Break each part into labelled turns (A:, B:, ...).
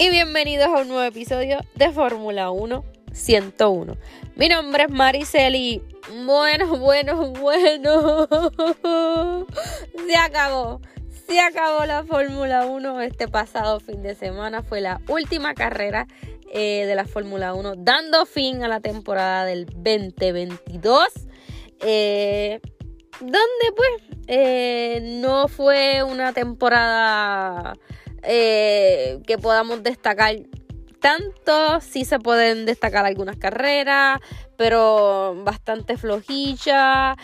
A: Y bienvenidos a un nuevo episodio de Fórmula 1 101. Mi nombre es Maricel y bueno, bueno, bueno. Se acabó. Se acabó la Fórmula 1 este pasado fin de semana. Fue la última carrera eh, de la Fórmula 1, dando fin a la temporada del 2022. Eh, donde pues eh, no fue una temporada que podamos destacar tanto, sí se pueden destacar algunas carreras, pero bastante flojilla,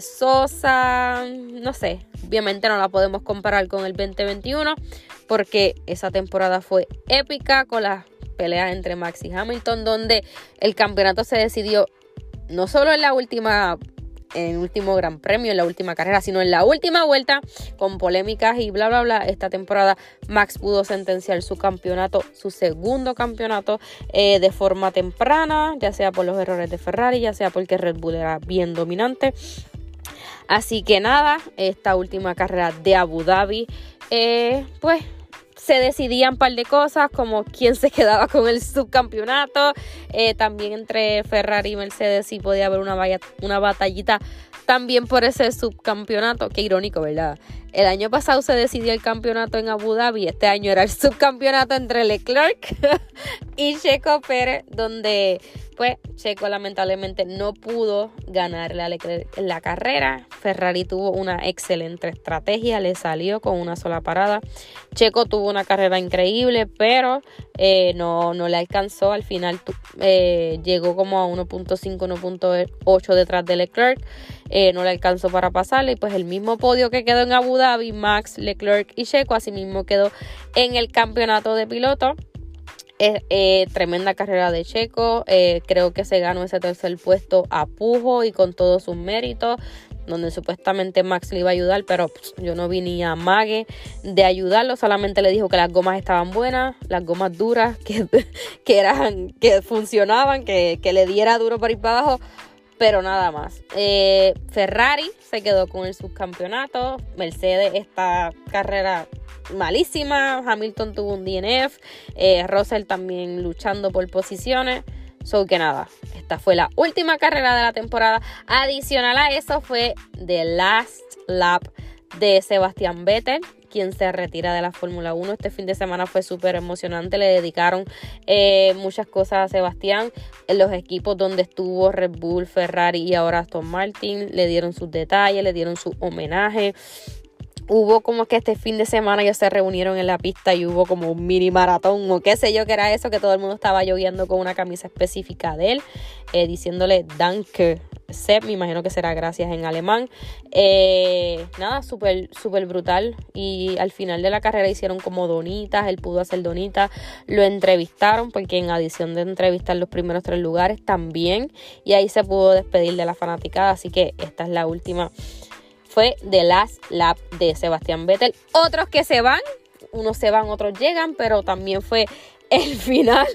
A: sosa, no sé, obviamente no la podemos comparar con el 2021 porque esa temporada fue épica con las pelea entre Max y Hamilton, donde el campeonato se decidió no solo en la última en último gran premio, en la última carrera, sino en la última vuelta, con polémicas y bla, bla, bla. Esta temporada Max pudo sentenciar su campeonato, su segundo campeonato, eh, de forma temprana, ya sea por los errores de Ferrari, ya sea porque Red Bull era bien dominante. Así que nada, esta última carrera de Abu Dhabi, eh, pues se decidían un par de cosas, como quién se quedaba con el subcampeonato. Eh, también entre Ferrari y Mercedes sí podía haber una, una batallita también por ese subcampeonato. Qué irónico, ¿verdad? El año pasado se decidió el campeonato en Abu Dhabi. Este año era el subcampeonato entre Leclerc y Checo Pérez, donde pues Checo lamentablemente no pudo ganarle a Leclerc la carrera. Ferrari tuvo una excelente estrategia, le salió con una sola parada. Checo tuvo una carrera increíble, pero eh, no, no le alcanzó. Al final eh, llegó como a 1.5, 1.8 detrás de Leclerc. Eh, no le alcanzó para pasarle. Y pues el mismo podio que quedó en Abu Dhabi, Max, Leclerc y Checo, asimismo quedó en el campeonato de piloto. Eh, tremenda carrera de Checo. Eh, creo que se ganó ese tercer puesto a pujo y con todos sus méritos. Donde supuestamente Max le iba a ayudar, pero yo no vi ni a Mague de ayudarlo. Solamente le dijo que las gomas estaban buenas, las gomas duras, que, que eran, que funcionaban, que, que le diera duro para ir para abajo pero nada más. Eh, Ferrari se quedó con el subcampeonato. Mercedes, esta carrera malísima. Hamilton tuvo un DNF. Eh, Russell también luchando por posiciones. So que nada, esta fue la última carrera de la temporada. Adicional a eso fue The Last Lap de Sebastián Vettel quien se retira de la Fórmula 1. Este fin de semana fue súper emocionante, le dedicaron eh, muchas cosas a Sebastián. En los equipos donde estuvo Red Bull, Ferrari y ahora Aston Martin, le dieron sus detalles, le dieron su homenaje hubo como que este fin de semana ellos se reunieron en la pista y hubo como un mini maratón o qué sé yo que era eso, que todo el mundo estaba lloviendo con una camisa específica de él, eh, diciéndole Danke, Sepp, me imagino que será gracias en alemán. Eh, nada, súper, súper brutal. Y al final de la carrera hicieron como donitas, él pudo hacer donitas, lo entrevistaron, porque en adición de entrevistar los primeros tres lugares también, y ahí se pudo despedir de la fanaticada, así que esta es la última fue The Last Lap de Sebastián Vettel. Otros que se van, unos se van, otros llegan, pero también fue el final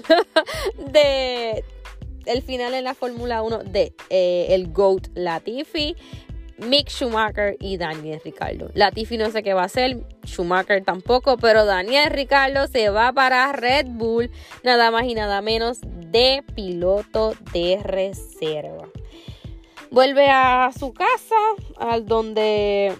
A: de el final en la Fórmula 1 de eh, el GOAT Latifi, Mick Schumacher y Daniel Ricardo. Latifi no sé qué va a hacer, Schumacher tampoco, pero Daniel Ricardo se va para Red Bull, nada más y nada menos de piloto de reserva vuelve a su casa, al donde,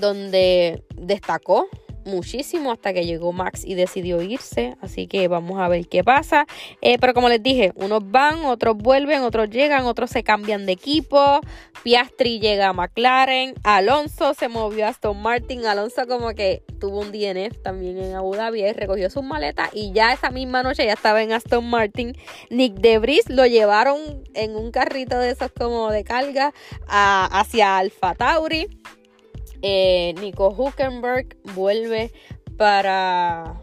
A: donde destacó muchísimo hasta que llegó Max y decidió irse. Así que vamos a ver qué pasa. Eh, pero como les dije, unos van, otros vuelven, otros llegan, otros se cambian de equipo. Piastri llega a McLaren. Alonso se movió a Aston Martin. Alonso como que tuvo un DNF también en Abu Dhabi recogió sus maletas. Y ya esa misma noche ya estaba en Aston Martin. Nick Debris lo llevaron en un carrito de esos como de carga hacia Alfa Tauri. Eh, Nico Huckenberg vuelve para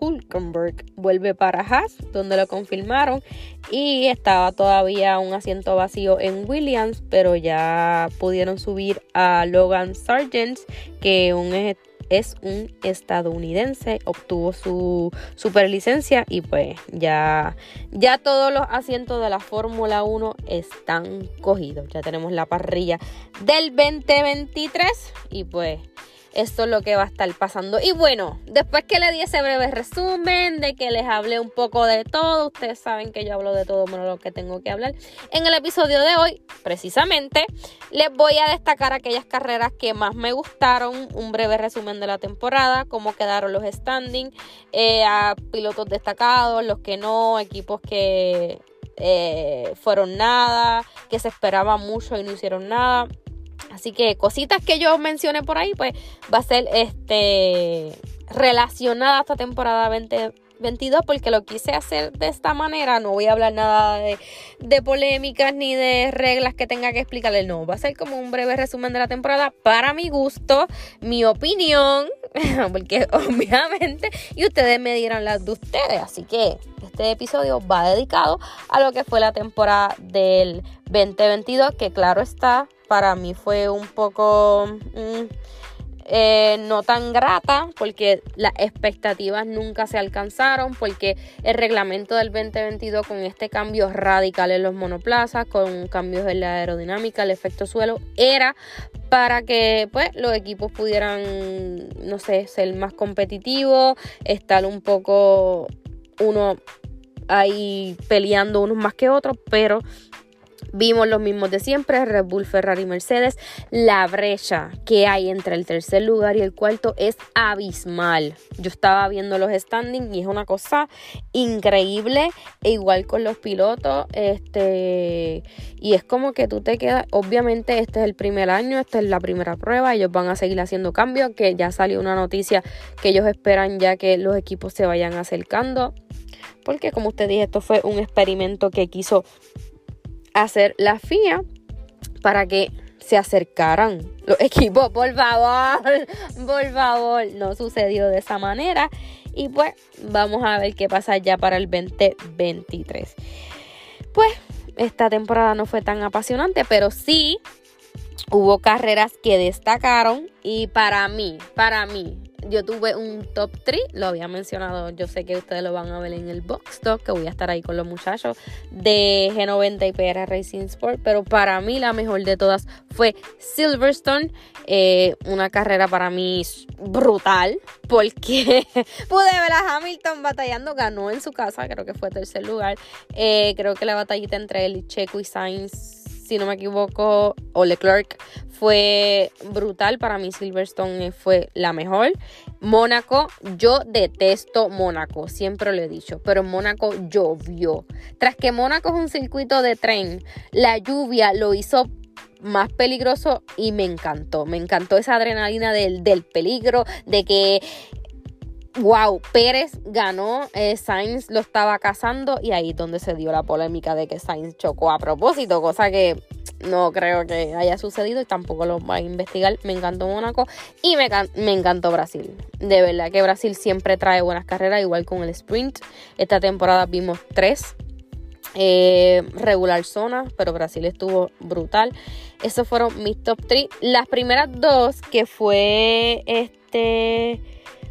A: Hulkenberg, vuelve para Haas, donde lo confirmaron y estaba todavía un asiento vacío en Williams, pero ya pudieron subir a Logan Sargent, que un es un estadounidense, obtuvo su superlicencia y pues ya, ya todos los asientos de la Fórmula 1 están cogidos. Ya tenemos la parrilla del 2023 y pues esto es lo que va a estar pasando. Y bueno, después que le di ese breve resumen, de que les hablé un poco de todo, ustedes saben que yo hablo de todo menos lo que tengo que hablar. En el episodio de hoy, precisamente, les voy a destacar aquellas carreras que más me gustaron, un breve resumen de la temporada, cómo quedaron los standings, eh, a pilotos destacados, los que no, equipos que eh, fueron nada, que se esperaba mucho y no hicieron nada. Así que cositas que yo mencioné por ahí, pues va a ser este relacionada a esta temporada 2022 porque lo quise hacer de esta manera. No voy a hablar nada de, polémicas ni de reglas que tenga que explicarle. No, va a ser como un breve resumen de la temporada para mi gusto, mi opinión, porque obviamente, y ustedes me dirán las de ustedes. Así que este episodio va dedicado a lo que fue la temporada del 2022, que claro está, para mí fue un poco mm, eh, no tan grata porque las expectativas nunca se alcanzaron porque el reglamento del 2022 con este cambio radical en los monoplazas, con cambios en la aerodinámica, el efecto suelo, era para que pues los equipos pudieran, no sé, ser más competitivos, estar un poco uno ahí peleando unos más que otros, pero Vimos los mismos de siempre, Red Bull, Ferrari, Mercedes. La brecha que hay entre el tercer lugar y el cuarto es abismal. Yo estaba viendo los standings y es una cosa increíble. E igual con los pilotos. Este, y es como que tú te quedas. Obviamente, este es el primer año, esta es la primera prueba. Ellos van a seguir haciendo cambios. Que ya salió una noticia que ellos esperan ya que los equipos se vayan acercando. Porque, como usted dije, esto fue un experimento que quiso hacer la FIA para que se acercaran los equipos. Por favor, por favor, no sucedió de esa manera. Y pues vamos a ver qué pasa ya para el 2023. Pues esta temporada no fue tan apasionante, pero sí hubo carreras que destacaron y para mí, para mí, yo tuve un top 3, lo había mencionado, yo sé que ustedes lo van a ver en el box talk, que voy a estar ahí con los muchachos de G90 y PR Racing Sport, pero para mí la mejor de todas fue Silverstone, eh, una carrera para mí brutal, porque pude ver a Hamilton batallando, ganó en su casa, creo que fue tercer lugar, eh, creo que la batallita entre y Checo y Sainz si no me equivoco, o Leclerc fue brutal. Para mí Silverstone fue la mejor. Mónaco, yo detesto Mónaco, siempre lo he dicho, pero en Mónaco llovió. Tras que Mónaco es un circuito de tren, la lluvia lo hizo más peligroso y me encantó. Me encantó esa adrenalina del, del peligro, de que wow, Pérez ganó, eh, Sainz lo estaba cazando y ahí es donde se dio la polémica de que Sainz chocó a propósito, cosa que no creo que haya sucedido y tampoco lo va a investigar. Me encantó Mónaco y me, encantó Brasil. De verdad que Brasil siempre trae buenas carreras, igual con el sprint. Esta temporada vimos tres. Eh, regular zona, pero Brasil estuvo brutal. Esos fueron mis top 3. Las primeras dos, que fue este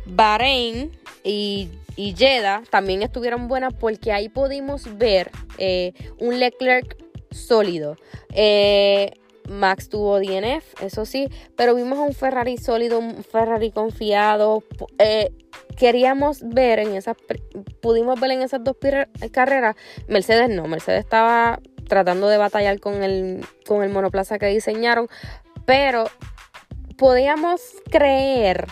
A: Bahrein y, y Jeddah también estuvieron buenas porque ahí pudimos ver eh, un Leclerc sólido. Eh, Max tuvo DNF, eso sí, pero vimos un Ferrari sólido, un Ferrari confiado. Eh, queríamos ver en esas, pudimos ver en esas dos carreras. Mercedes no, Mercedes estaba tratando de batallar con el, con el monoplaza que diseñaron, pero podíamos creer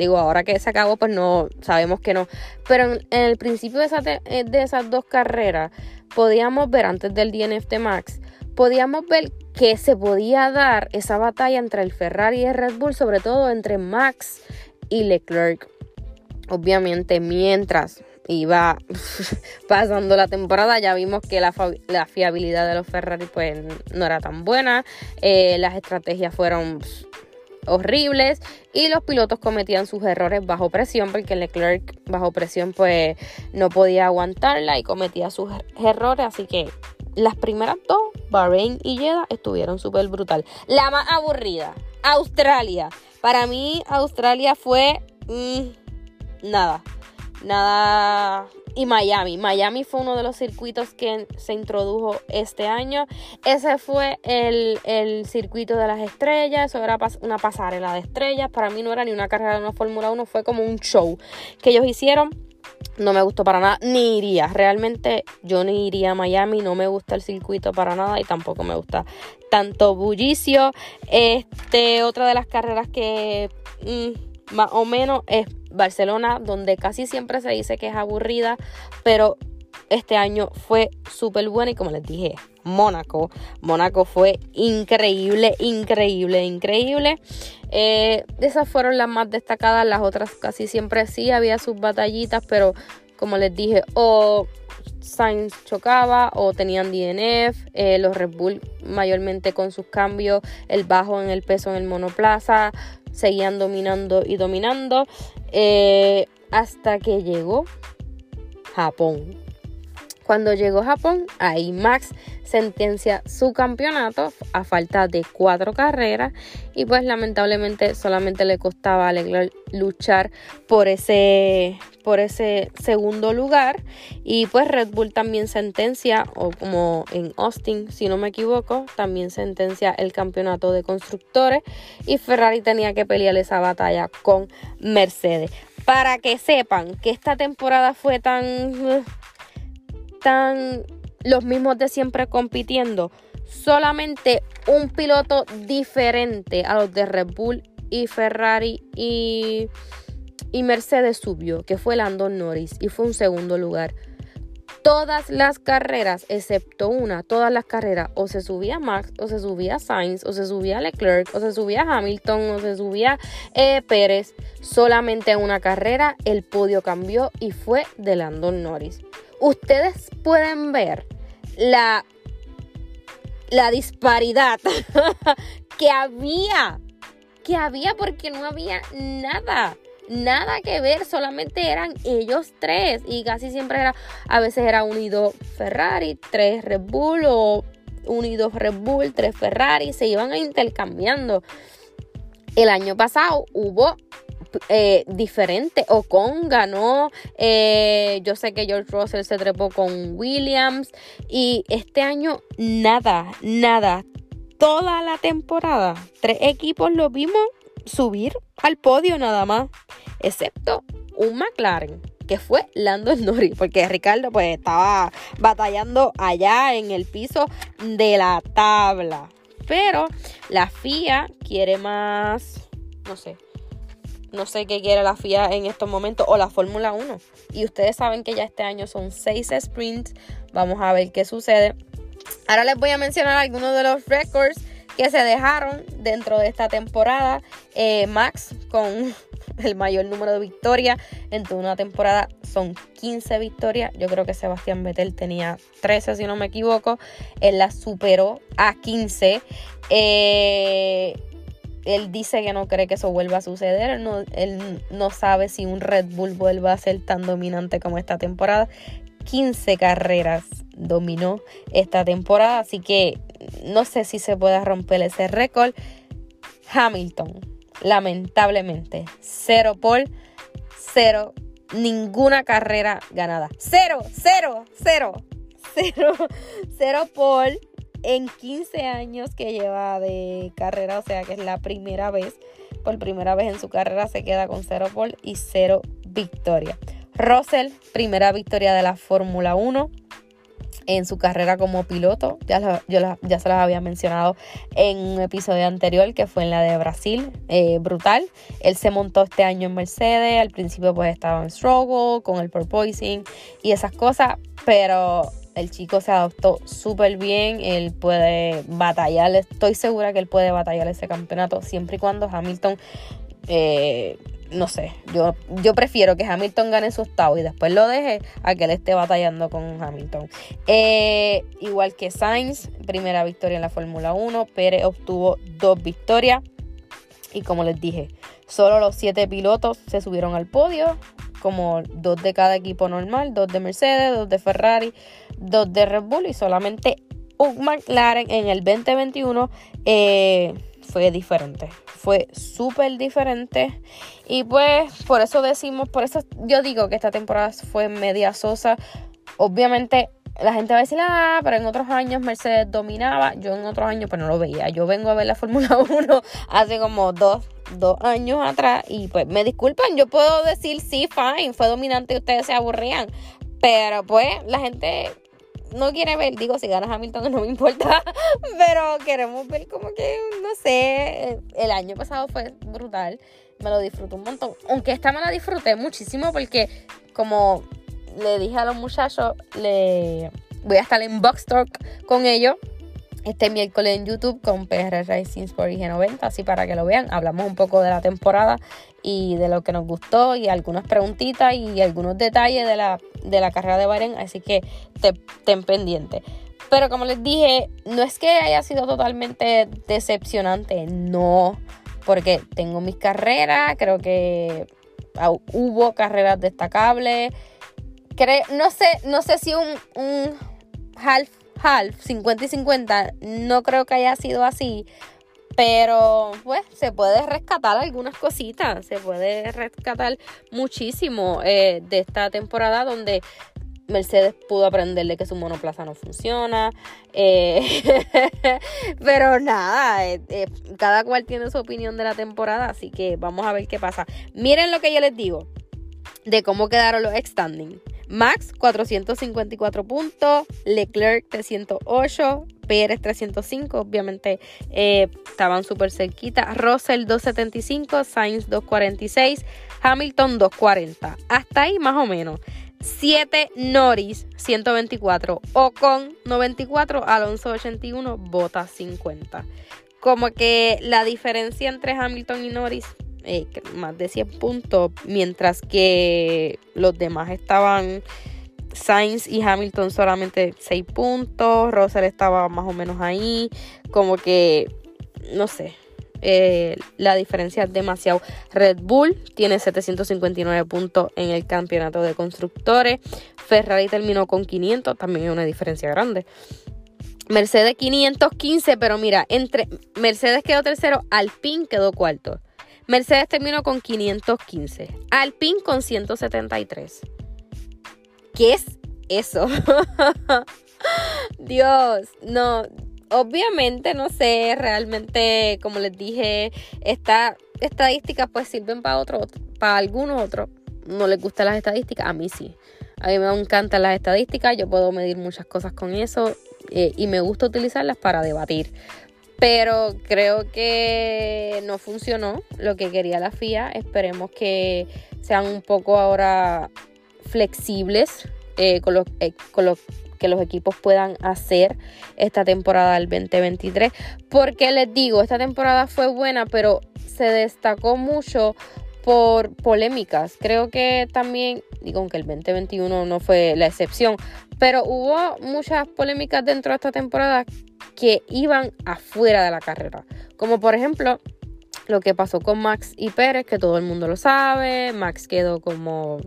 A: Digo, ahora que se acabó, pues no, sabemos que no. Pero en, el principio de, eh, de esas dos carreras, podíamos ver, antes del DNF de Max, podíamos ver que se podía dar esa batalla entre el Ferrari y el Red Bull, sobre todo entre Max y Leclerc. Obviamente, mientras iba pasando la temporada, ya vimos que la, fiabilidad de los Ferrari pues no era tan buena, eh, las estrategias fueron horribles y los pilotos cometían sus errores bajo presión porque Leclerc bajo presión pues no podía aguantarla y cometía sus er-, errores. Así que las primeras dos Bahrein y Jeddah estuvieron súper brutal. La más aburrida Australia. Para mí Australia fue mm, nada. Nada y Miami. Miami fue uno de los circuitos que se introdujo este año. Ese fue el, circuito de las estrellas, eso era una pasarela de estrellas. Para mí no era ni una carrera de una Fórmula 1, fue como un show que ellos hicieron. No me gustó para nada, ni iría. Realmente yo ni iría a Miami, no me gusta el circuito para nada y tampoco me gusta tanto bullicio. Este, otra de las carreras que mm, más o menos es Barcelona, donde casi siempre se dice que es aburrida, pero este año fue súper buena y como les dije, Mónaco. Mónaco fue increíble, increíble, increíble. Eh, esas fueron las más destacadas, las otras casi siempre sí había sus batallitas, pero como les dije, o Sainz chocaba o tenían DNF, eh, los Red Bull mayormente con sus cambios, el bajo en el peso en el monoplaza, seguían dominando y dominando. Eh, hasta que llegó Japón. Cuando llegó Japón, ahí Max sentencia su campeonato a falta de cuatro carreras y pues lamentablemente solamente le costaba a Leclerc luchar por ese, por ese segundo lugar. Y pues Red Bull también sentencia o como en Austin si no me equivoco también sentencia el campeonato de constructores y Ferrari tenía que pelear esa batalla con Mercedes. Para que sepan que esta temporada fue tan tan los mismos de siempre compitiendo. Solamente un piloto diferente a los de Red Bull y Ferrari y, y Mercedes subió, que fue Landon Norris y fue un segundo lugar. Todas las carreras, excepto una, todas las carreras, o se subía Max, o se subía Sainz, o se subía Leclerc, o se subía Hamilton, o se subía eh, Pérez. Solamente en una carrera el podio cambió y fue de Landon Norris ustedes pueden ver la, la disparidad que había, que había porque no había nada nada que ver, solamente eran ellos tres y casi siempre era, a veces era unido Ferrari, tres Red Bull o unidos Red Bull, tres Ferrari, se iban intercambiando. El año pasado hubo eh, diferente. Ocon ganó, eh, yo sé que George Russell se trepó con Williams y este año nada, nada. Toda la temporada, tres equipos lo vimos subir al podio nada más, excepto un McLaren que fue Lando Norris, porque Ricardo pues estaba batallando allá en el piso de la tabla. Pero la FIA quiere más, no sé, no sé qué quiere la FIA en estos momentos o la Fórmula 1. Y ustedes saben que ya este año son seis sprints. Vamos a ver qué sucede. Ahora les voy a mencionar algunos de los récords que se dejaron dentro de esta temporada. Eh, Max con el mayor número de victorias en toda una temporada son 15 victorias. Yo creo que Sebastián Vettel tenía 13 si no me equivoco. Él la superó a 15. Eh, él dice que no cree que eso vuelva a suceder. Él no, él no sabe si un Red Bull vuelva a ser tan dominante como esta temporada. 15 carreras dominó esta temporada, así que no sé si se pueda romper ese récord. Hamilton, lamentablemente, cero por cero, ninguna carrera ganada. Cero, cero, cero, cero, cero por en 15 años que lleva de carrera, o sea que es la primera vez, por primera vez en su carrera se queda con 0 pole y 0 victoria. Russell, primera victoria de la Fórmula 1 en su carrera como piloto. Ya, yo ya se las había mencionado en un episodio anterior que fue en la de Brasil. Eh, brutal. Él se montó este año en Mercedes. Al principio pues estaba en struggle con el porpoising y esas cosas. Pero el chico se adoptó súper bien, él puede batallar, estoy segura que él puede batallar ese campeonato siempre y cuando Hamilton, eh, no sé, yo, yo prefiero que Hamilton gane su octavo y después lo deje a que él esté batallando con Hamilton. Eh, igual que Sainz, primera victoria en la Fórmula 1, Pérez obtuvo dos victorias. Y como les dije, solo los siete pilotos se subieron al podio, como dos de cada equipo normal, dos de Mercedes, dos de Ferrari, dos de Red Bull y solamente un McLaren en el 2021 eh, fue diferente. Fue súper diferente. Y pues por eso decimos, por eso yo digo que esta temporada fue media sosa. Obviamente la gente va a decir, ah, pero en otros años Mercedes dominaba. Yo en otros años pues no lo veía. Yo vengo a ver la Fórmula 1 hace como dos, dos años atrás. Y pues me disculpan, yo puedo decir sí, fine, fue dominante y ustedes se aburrían. Pero pues la gente no quiere ver, digo, si ganas Hamilton no me importa, pero queremos ver como que, no sé, el año pasado fue brutal, me lo disfruto un montón, aunque esta me la disfruté muchísimo porque como le dije a los muchachos, le voy a estar en Box Talk con ellos este miércoles en YouTube con PR Racing Sport IG90, así para que lo vean. Hablamos un poco de la temporada y de lo que nos gustó y algunas preguntitas y algunos detalles de la, de la carrera de Bahrein, así que te, ten pendiente. Pero como les dije, no es que haya sido totalmente decepcionante, no, porque tengo mis carreras, creo que hubo carreras destacables. No sé, no sé si un, half half, 50 y 50, no creo que haya sido así. Pero pues se puede rescatar algunas cositas, se puede rescatar muchísimo eh, de esta temporada donde Mercedes pudo aprenderle que su monoplaza no funciona. Eh, pero nada, eh, cada cual tiene su opinión de la temporada, así que vamos a ver qué pasa. Miren lo que yo les digo de cómo quedaron los extending. Max 454 puntos, Leclerc 308, Pérez 305, obviamente eh, estaban súper cerquita, Russell 275, Sainz 246, Hamilton 240, hasta ahí más o menos. 7 Norris 124, Ocon 94, Alonso 81, Bota 50. Como que la diferencia entre Hamilton y Norris eh, más de 100 puntos, mientras que los demás estaban Sainz y Hamilton solamente 6 puntos, Russell estaba más o menos ahí, como que, no sé, eh, la diferencia es demasiado. Red Bull tiene 759 puntos en el campeonato de constructores, Ferrari terminó con 500, también es una diferencia grande. Mercedes 515, pero mira, entre Mercedes quedó tercero, Alpine quedó cuarto. Mercedes terminó con 515. Alpine con 173. ¿Qué es eso? Dios, no. Obviamente, no sé, realmente, como les dije, estas estadísticas pues sirven para otros, para algunos otros. No les gustan las estadísticas, a mí sí. A mí me encantan las estadísticas, yo puedo medir muchas cosas con eso eh, y me gusta utilizarlas para debatir. Pero creo que no funcionó lo que quería la FIA. Esperemos que sean un poco ahora flexibles eh, eh, con lo que los equipos puedan hacer esta temporada del 2023. Porque les digo, esta temporada fue buena, pero se destacó mucho por polémicas. Creo que también, digo, aunque el 2021 no fue la excepción, pero hubo muchas polémicas dentro de esta temporada que iban afuera de la carrera. Como por ejemplo lo que pasó con Max y Pérez, que todo el mundo lo sabe. Max quedó como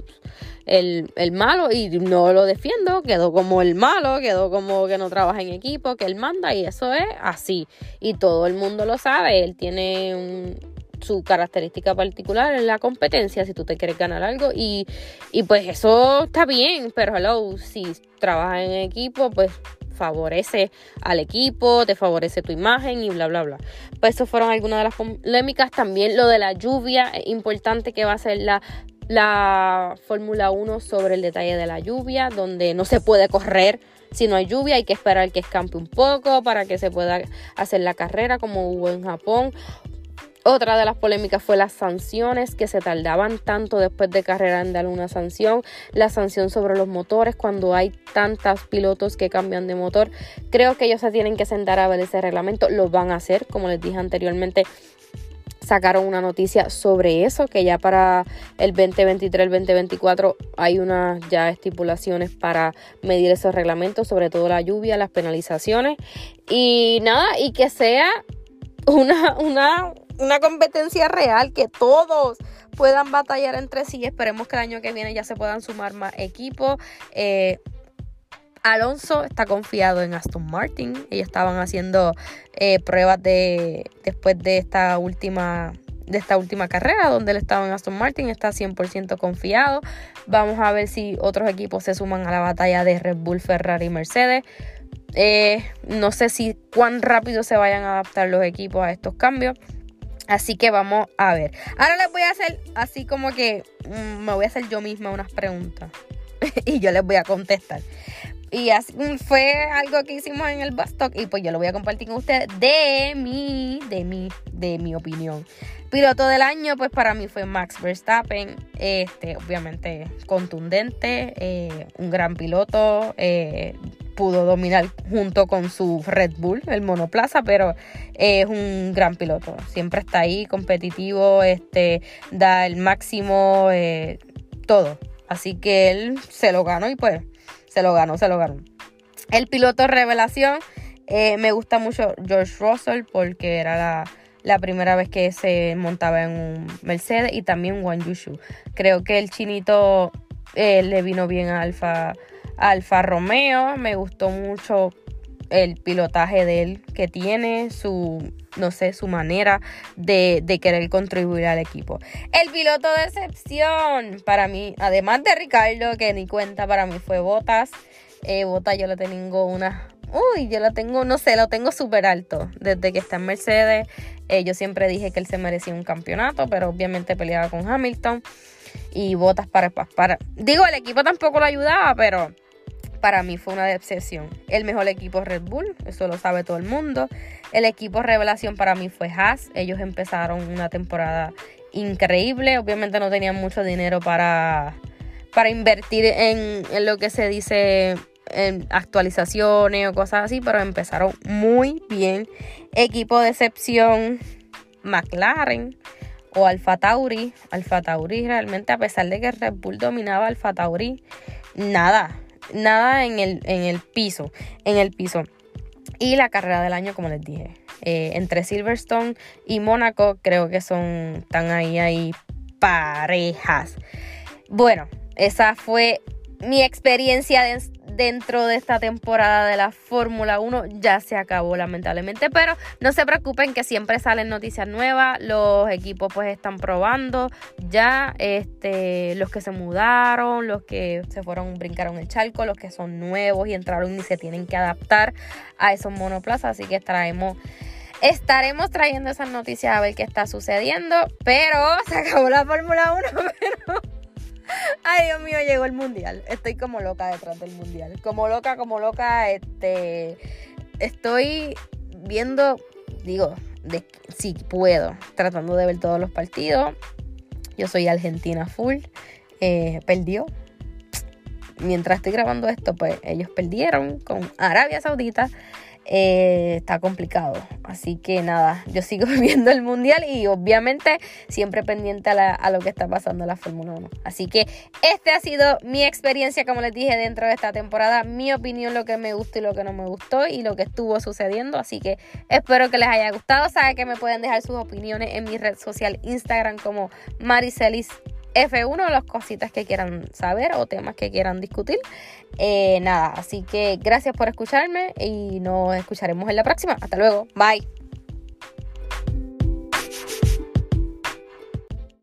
A: el, el, malo y no lo defiendo, quedó como el malo, quedó como que no trabaja en equipo, que él manda y eso es así. Y todo el mundo lo sabe, él tiene su característica particular en la competencia, si tú te quieres ganar algo. Y, y pues eso está bien, pero hello, si trabajas en equipo, pues favorece al equipo, te favorece tu imagen y bla, bla, bla. Pues eso fueron algunas de las polémicas. También lo de la lluvia, es importante que va a ser la, la Fórmula 1 sobre el detalle de la lluvia, donde no se puede correr si no hay lluvia, hay que esperar que escampe un poco para que se pueda hacer la carrera como hubo en Japón. Otra de las polémicas fue las sanciones que se tardaban tanto después de carrera en dar una sanción, la sanción sobre los motores cuando hay tantos pilotos que cambian de motor. Creo que ellos se tienen que sentar a ver ese reglamento, lo van a hacer, como les dije anteriormente. Sacaron una noticia sobre eso, que ya para el 2023, el 2024 hay unas ya estipulaciones para medir esos reglamentos, sobre todo la lluvia, las penalizaciones. Y nada, y que sea una, una una competencia real, que todos puedan batallar entre sí. Esperemos que el año que viene ya se puedan sumar más equipos. Eh, Alonso está confiado en Aston Martin. Ellos estaban haciendo eh, pruebas de después de esta última de esta última carrera donde él estaba en Aston Martin está 100% confiado. Vamos a ver si otros equipos se suman a la batalla de Red Bull, Ferrari y Mercedes. Eh, no sé si cuán rápido se vayan a adaptar los equipos a estos cambios. Así que vamos a ver. Ahora les voy a hacer así como que mm, me voy a hacer yo misma unas preguntas. y yo les voy a contestar. Y así, mm, fue algo que hicimos en el bus y pues yo lo voy a compartir con ustedes de mi, de mi, de mi opinión. Piloto del año, pues para mí fue Max Verstappen, este, obviamente contundente, eh, un gran piloto, eh, pudo dominar junto con su Red Bull, el monoplaza, pero es un gran piloto. Siempre está ahí, competitivo, este, da el máximo, eh, todo. Así que él se lo ganó y pues se lo ganó, se lo ganó. El piloto revelación, eh, me gusta mucho George Russell porque era la, primera vez que se montaba en un Mercedes y también Juan Yushu. Creo que el chinito eh, le vino bien a Alfa, Alfa Romeo, me gustó mucho el pilotaje de él que tiene, su, no sé, su manera de, querer contribuir al equipo. El piloto de excepción, para mí, además de Ricardo, que ni cuenta, para mí fue Botas. Eh, Botas yo lo tengo una... Uy, yo lo tengo, no sé, lo tengo súper alto. Desde que está en Mercedes, eh, yo siempre dije que él se merecía un campeonato, pero obviamente peleaba con Hamilton. Y Botas para, para... Digo, el equipo tampoco lo ayudaba, pero para mí fue una decepción. El mejor equipo Red Bull, eso lo sabe todo el mundo. El equipo revelación para mí fue Haas. Ellos empezaron una temporada increíble. Obviamente no tenían mucho dinero para, para invertir en, en lo que se dice en actualizaciones o cosas así, pero empezaron muy bien. Equipo de excepción McLaren o Alfa Tauri. Alfa Tauri realmente a pesar de que Red Bull dominaba Alfa Tauri, nada, nada en el, en el piso, en el piso. Y la carrera del año, como les dije, eh, entre Silverstone y Mónaco, creo que son, están ahí, ahí parejas. Bueno, esa fue mi experiencia de, dentro de esta temporada de la Fórmula 1 ya se acabó lamentablemente, pero no se preocupen que siempre salen noticias nuevas, los equipos pues están probando ya, este, los que se mudaron, los que se fueron, brincaron el charco, los que son nuevos y entraron y se tienen que adaptar a esos monoplazas, así que traemos estaremos trayendo esas noticias a ver qué está sucediendo, pero se acabó la Fórmula 1, pero Ay, Dios mío, llegó el mundial. Estoy como loca detrás del mundial. Como loca, como loca, este. Estoy viendo, digo, si puedo, tratando de ver todos los partidos. Yo soy Argentina full. Eh, perdió. Mientras estoy grabando esto, pues ellos perdieron con Arabia Saudita. Eh, está complicado. Así que nada, yo sigo viendo el mundial y obviamente siempre pendiente a, lo que está pasando en la Fórmula 1. Así que este ha sido mi experiencia, como les dije, dentro de esta temporada. Mi opinión, lo que me gustó y lo que no me gustó y lo que estuvo sucediendo. Así que espero que les haya gustado. Saben que me pueden dejar sus opiniones en mi red social Instagram como Maricelis F1, las cositas que quieran saber o temas que quieran discutir. Eh, nada, así que gracias por escucharme y nos escucharemos en la próxima. Hasta luego, bye.